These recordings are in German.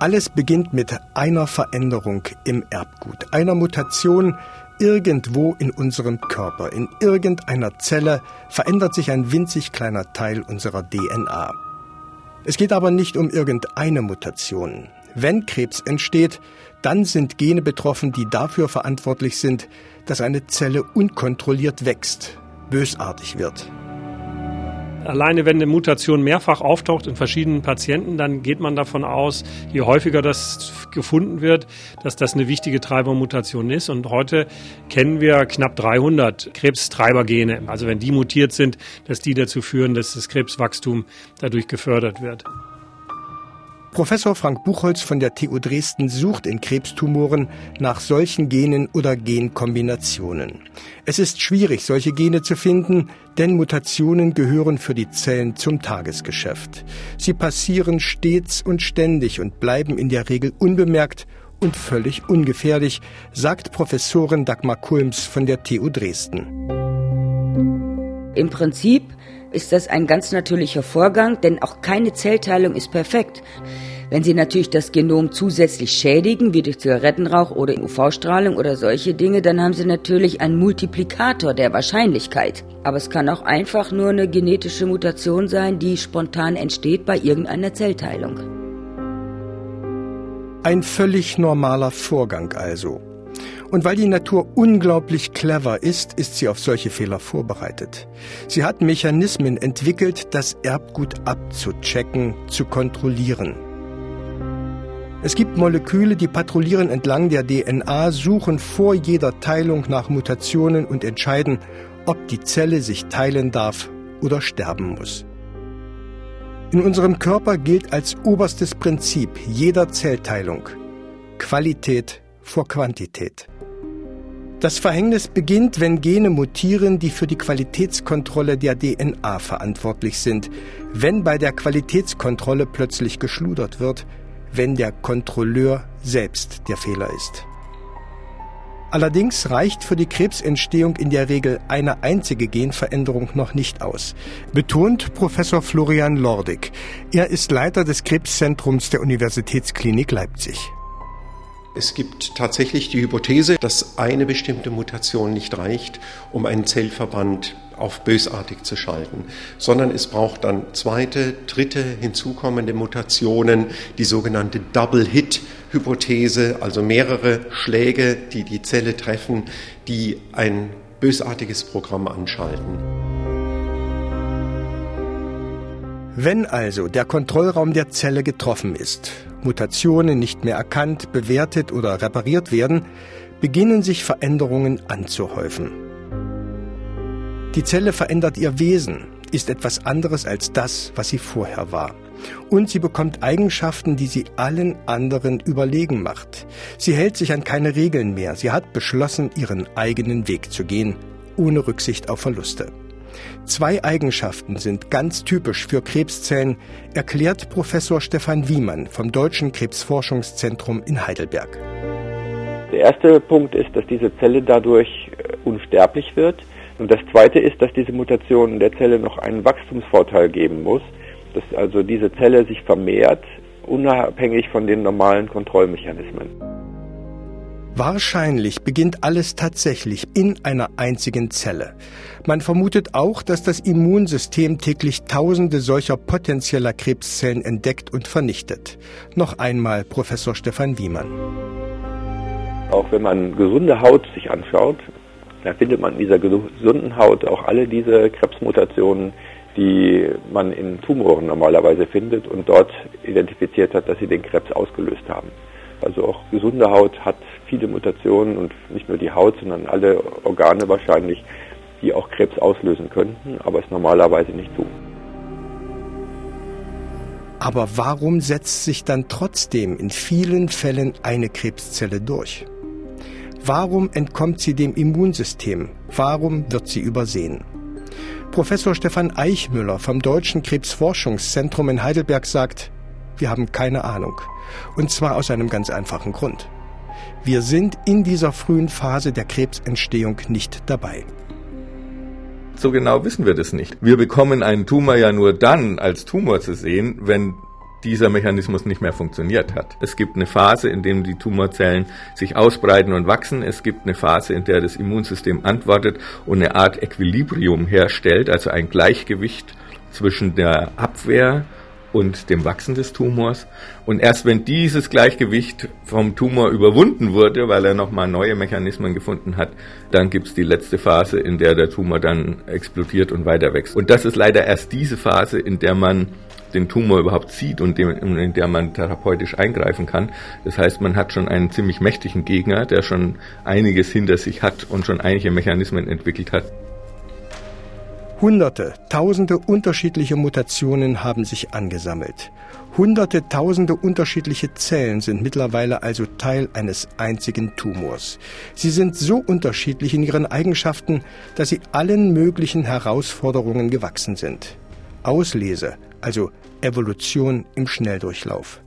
Alles beginnt mit einer Veränderung im Erbgut, einer Mutation irgendwo in unserem Körper, in irgendeiner Zelle verändert sich ein winzig kleiner Teil unserer DNA. Es geht aber nicht um irgendeine Mutation. Wenn Krebs entsteht, dann sind Gene betroffen, die dafür verantwortlich sind, dass eine Zelle unkontrolliert wächst, bösartig wird. Alleine wenn eine Mutation mehrfach auftaucht in verschiedenen Patienten, dann geht man davon aus, je häufiger das gefunden wird, dass das eine wichtige Treibermutation ist. Und heute kennen wir knapp 300 Krebstreibergene. Also wenn die mutiert sind, dass die dazu führen, dass das Krebswachstum dadurch gefördert wird. Professor Frank Buchholz von der TU Dresden sucht in Krebstumoren nach solchen Genen oder Genkombinationen. Es ist schwierig, solche Gene zu finden, denn Mutationen gehören für die Zellen zum Tagesgeschäft. Sie passieren stets und ständig und bleiben in der Regel unbemerkt und völlig ungefährlich, sagt Professorin Dagmar Kulms von der TU Dresden. Im Prinzip ist das ein ganz natürlicher Vorgang, denn auch keine Zellteilung ist perfekt. Wenn Sie natürlich das Genom zusätzlich schädigen, wie durch Zigarettenrauch oder UV-Strahlung oder solche Dinge, dann haben Sie natürlich einen Multiplikator der Wahrscheinlichkeit. Aber es kann auch einfach nur eine genetische Mutation sein, die spontan entsteht bei irgendeiner Zellteilung. Ein völlig normaler Vorgang also. Und weil die Natur unglaublich clever ist, ist sie auf solche Fehler vorbereitet. Sie hat Mechanismen entwickelt, das Erbgut abzuchecken, zu kontrollieren. Es gibt Moleküle, die patrouillieren entlang der DNA, suchen vor jeder Teilung nach Mutationen und entscheiden, ob die Zelle sich teilen darf oder sterben muss. In unserem Körper gilt als oberstes Prinzip jeder Zellteilung Qualität vor Quantität. Das Verhängnis beginnt, wenn Gene mutieren, die für die Qualitätskontrolle der DNA verantwortlich sind, wenn bei der Qualitätskontrolle plötzlich geschludert wird, wenn der Kontrolleur selbst der Fehler ist. Allerdings reicht für die Krebsentstehung in der Regel eine einzige Genveränderung noch nicht aus, betont Professor Florian Lordig. Er ist Leiter des Krebszentrums der Universitätsklinik Leipzig. Es gibt tatsächlich die Hypothese, dass eine bestimmte Mutation nicht reicht, um einen Zellverband auf bösartig zu schalten, sondern es braucht dann zweite, dritte hinzukommende Mutationen, die sogenannte Double-Hit-Hypothese, also mehrere Schläge, die die Zelle treffen, die ein bösartiges Programm anschalten. Wenn also der Kontrollraum der Zelle getroffen ist, Mutationen nicht mehr erkannt, bewertet oder repariert werden, beginnen sich Veränderungen anzuhäufen. Die Zelle verändert ihr Wesen, ist etwas anderes als das, was sie vorher war. Und sie bekommt Eigenschaften, die sie allen anderen überlegen macht. Sie hält sich an keine Regeln mehr. Sie hat beschlossen, ihren eigenen Weg zu gehen, ohne Rücksicht auf Verluste. Zwei Eigenschaften sind ganz typisch für Krebszellen, erklärt Professor Stefan Wiemann vom Deutschen Krebsforschungszentrum in Heidelberg. Der erste Punkt ist, dass diese Zelle dadurch äh, unsterblich wird. Und das zweite ist, dass diese Mutation der Zelle noch einen Wachstumsvorteil geben muss, dass also diese Zelle sich vermehrt, unabhängig von den normalen Kontrollmechanismen. Wahrscheinlich beginnt alles tatsächlich in einer einzigen Zelle. Man vermutet auch, dass das Immunsystem täglich Tausende solcher potenzieller Krebszellen entdeckt und vernichtet. Noch einmal Professor Stefan Wiemann. Auch wenn man gesunde Haut sich anschaut, dann findet man in dieser gesunden Haut auch alle diese Krebsmutationen, die man in Tumoren normalerweise findet und dort identifiziert hat, dass sie den Krebs ausgelöst haben. Also auch gesunde Haut hat viele Mutationen und nicht nur die Haut, sondern alle Organe wahrscheinlich, die auch Krebs auslösen könnten, aber es normalerweise nicht tun. Aber warum setzt sich dann trotzdem in vielen Fällen eine Krebszelle durch? Warum entkommt sie dem Immunsystem? Warum wird sie übersehen? Professor Stefan Eichmüller vom Deutschen Krebsforschungszentrum in Heidelberg sagt, wir haben keine Ahnung. Und zwar aus einem ganz einfachen Grund. Wir sind in dieser frühen Phase der Krebsentstehung nicht dabei. So genau wissen wir das nicht. Wir bekommen einen Tumor ja nur dann als Tumor zu sehen, wenn dieser Mechanismus nicht mehr funktioniert hat. Es gibt eine Phase, in der die Tumorzellen sich ausbreiten und wachsen. Es gibt eine Phase, in der das Immunsystem antwortet und eine Art Equilibrium herstellt, also ein Gleichgewicht zwischen der Abwehr und dem Wachsen des Tumors. Und erst wenn dieses Gleichgewicht vom Tumor überwunden wurde, weil er nochmal neue Mechanismen gefunden hat, dann gibt es die letzte Phase, in der der Tumor dann explodiert und weiter wächst. Und das ist leider erst diese Phase, in der man den Tumor überhaupt sieht und in der man therapeutisch eingreifen kann. Das heißt, man hat schon einen ziemlich mächtigen Gegner, der schon einiges hinter sich hat und schon einige Mechanismen entwickelt hat. Hunderte, tausende unterschiedliche Mutationen haben sich angesammelt. Hunderte, tausende unterschiedliche Zellen sind mittlerweile also Teil eines einzigen Tumors. Sie sind so unterschiedlich in ihren Eigenschaften, dass sie allen möglichen Herausforderungen gewachsen sind. Auslese, also Evolution im Schnelldurchlauf.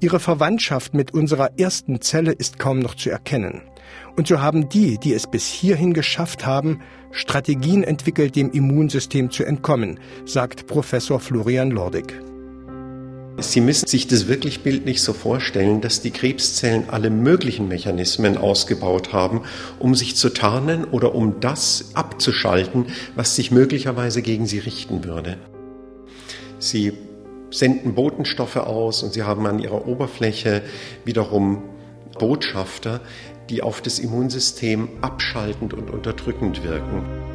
Ihre Verwandtschaft mit unserer ersten Zelle ist kaum noch zu erkennen. Und so haben die, die es bis hierhin geschafft haben, Strategien entwickelt, dem Immunsystem zu entkommen, sagt Professor Florian Lordig. Sie müssen sich das wirklich bildlich so vorstellen, dass die Krebszellen alle möglichen Mechanismen ausgebaut haben, um sich zu tarnen oder um das abzuschalten, was sich möglicherweise gegen sie richten würde. Sie senden Botenstoffe aus und sie haben an ihrer Oberfläche wiederum Botschafter, die auf das Immunsystem abschaltend und unterdrückend wirken.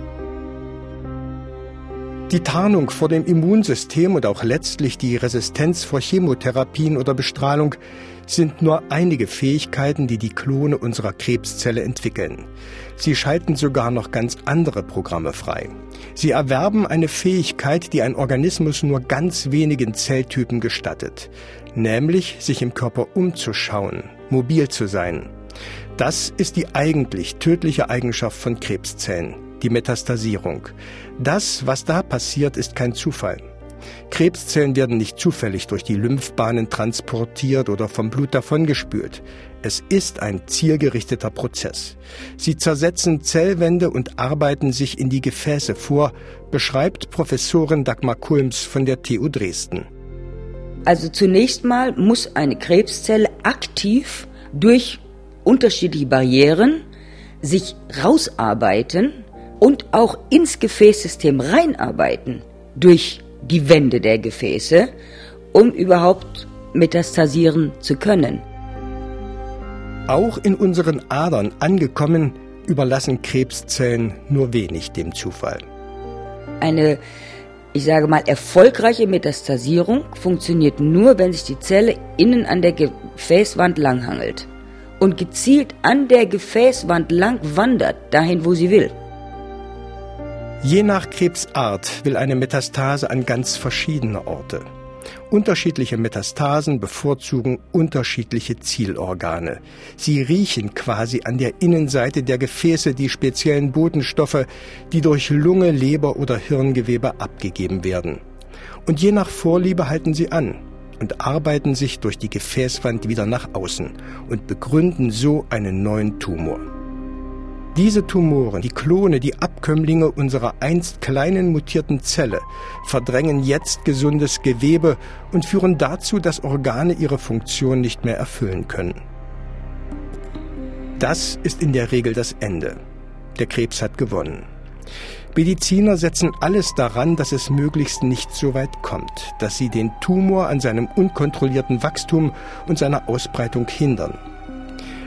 Die Tarnung vor dem Immunsystem und auch letztlich die Resistenz vor Chemotherapien oder Bestrahlung sind nur einige Fähigkeiten, die die Klone unserer Krebszelle entwickeln. Sie schalten sogar noch ganz andere Programme frei. Sie erwerben eine Fähigkeit, die ein Organismus nur ganz wenigen Zelltypen gestattet, nämlich sich im Körper umzuschauen, mobil zu sein. Das ist die eigentlich tödliche Eigenschaft von Krebszellen, die Metastasierung. Das, was da passiert, ist kein Zufall. Krebszellen werden nicht zufällig durch die Lymphbahnen transportiert oder vom Blut davongespült. Es ist ein zielgerichteter Prozess. Sie zersetzen Zellwände und arbeiten sich in die Gefäße vor, beschreibt Professorin Dagmar Kulms von der TU Dresden. Also zunächst mal muss eine Krebszelle aktiv durch unterschiedliche Barrieren sich rausarbeiten und auch ins Gefäßsystem reinarbeiten durch die Wände der Gefäße, um überhaupt metastasieren zu können. Auch in unseren Adern angekommen, überlassen Krebszellen nur wenig dem Zufall. Eine, ich sage mal, erfolgreiche Metastasierung funktioniert nur, wenn sich die Zelle innen an der Gefäßwand langhangelt und gezielt an der Gefäßwand lang wandert, dahin, wo sie will. Je nach Krebsart will eine Metastase an ganz verschiedene Orte. Unterschiedliche Metastasen bevorzugen unterschiedliche Zielorgane. Sie riechen quasi an der Innenseite der Gefäße die speziellen Botenstoffe, die durch Lunge, Leber oder Hirngewebe abgegeben werden. Und je nach Vorliebe halten sie an und arbeiten sich durch die Gefäßwand wieder nach außen und begründen so einen neuen Tumor. Diese Tumoren, die Klone, die Abkömmlinge unserer einst kleinen mutierten Zelle, verdrängen jetzt gesundes Gewebe und führen dazu, dass Organe ihre Funktion nicht mehr erfüllen können. Das ist in der Regel das Ende. Der Krebs hat gewonnen. Mediziner setzen alles daran, dass es möglichst nicht so weit kommt, dass sie den Tumor an seinem unkontrollierten Wachstum und seiner Ausbreitung hindern.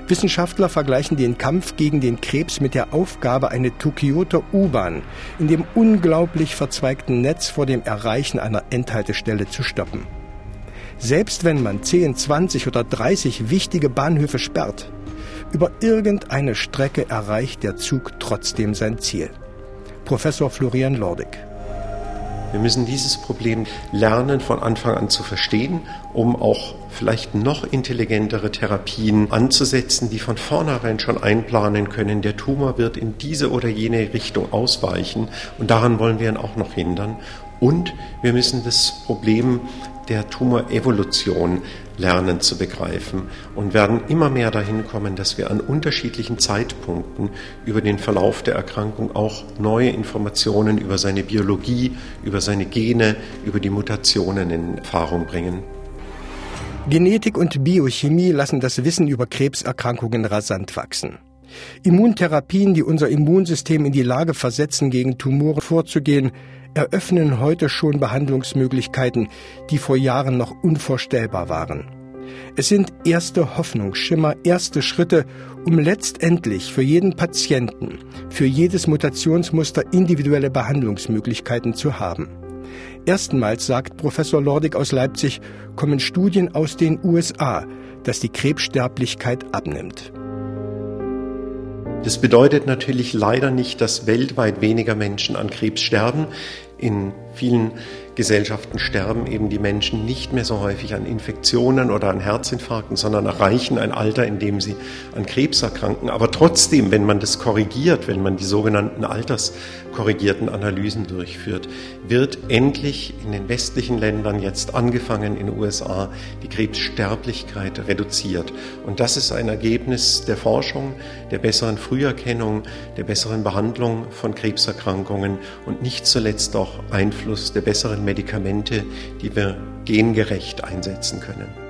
Wissenschaftler vergleichen den Kampf gegen den Krebs mit der Aufgabe, eine Tokioter U-Bahn in dem unglaublich verzweigten Netz vor dem Erreichen einer Endhaltestelle zu stoppen. Selbst wenn man 10, 20 oder 30 wichtige Bahnhöfe sperrt, über irgendeine Strecke erreicht der Zug trotzdem sein Ziel. Professor Florian Lordig. Wir müssen dieses Problem lernen von Anfang an zu verstehen, um auch vielleicht noch intelligentere Therapien anzusetzen, die von vornherein schon einplanen können, der Tumor wird in diese oder jene Richtung ausweichen und daran wollen wir ihn auch noch hindern. Und wir müssen das Problem der Tumorevolution lernen zu begreifen und werden immer mehr dahin kommen, dass wir an unterschiedlichen Zeitpunkten über den Verlauf der Erkrankung auch neue Informationen über seine Biologie, über seine Gene, über die Mutationen in Erfahrung bringen. Genetik und Biochemie lassen das Wissen über Krebserkrankungen rasant wachsen. Immuntherapien, die unser Immunsystem in die Lage versetzen, gegen Tumore vorzugehen, eröffnen heute schon Behandlungsmöglichkeiten, die vor Jahren noch unvorstellbar waren. Es sind erste Hoffnungsschimmer, erste Schritte, um letztendlich für jeden Patienten, für jedes Mutationsmuster individuelle Behandlungsmöglichkeiten zu haben. Erstmals, sagt Professor Lordig aus Leipzig, kommen Studien aus den USA, dass die Krebssterblichkeit abnimmt. Das bedeutet natürlich leider nicht, dass weltweit weniger Menschen an Krebs sterben. In vielen Gesellschaften sterben eben die Menschen nicht mehr so häufig an Infektionen oder an Herzinfarkten, sondern erreichen ein Alter, in dem sie an Krebs erkranken. Aber trotzdem, wenn man das korrigiert, wenn man die sogenannten alterskorrigierten Analysen durchführt, wird endlich in den westlichen Ländern jetzt angefangen in den USA die Krebssterblichkeit reduziert. Und das ist ein Ergebnis der Forschung, der besseren Früherkennung, der besseren Behandlung von Krebserkrankungen und nicht zuletzt Einfluss der besseren Medikamente, die wir gengerecht einsetzen können.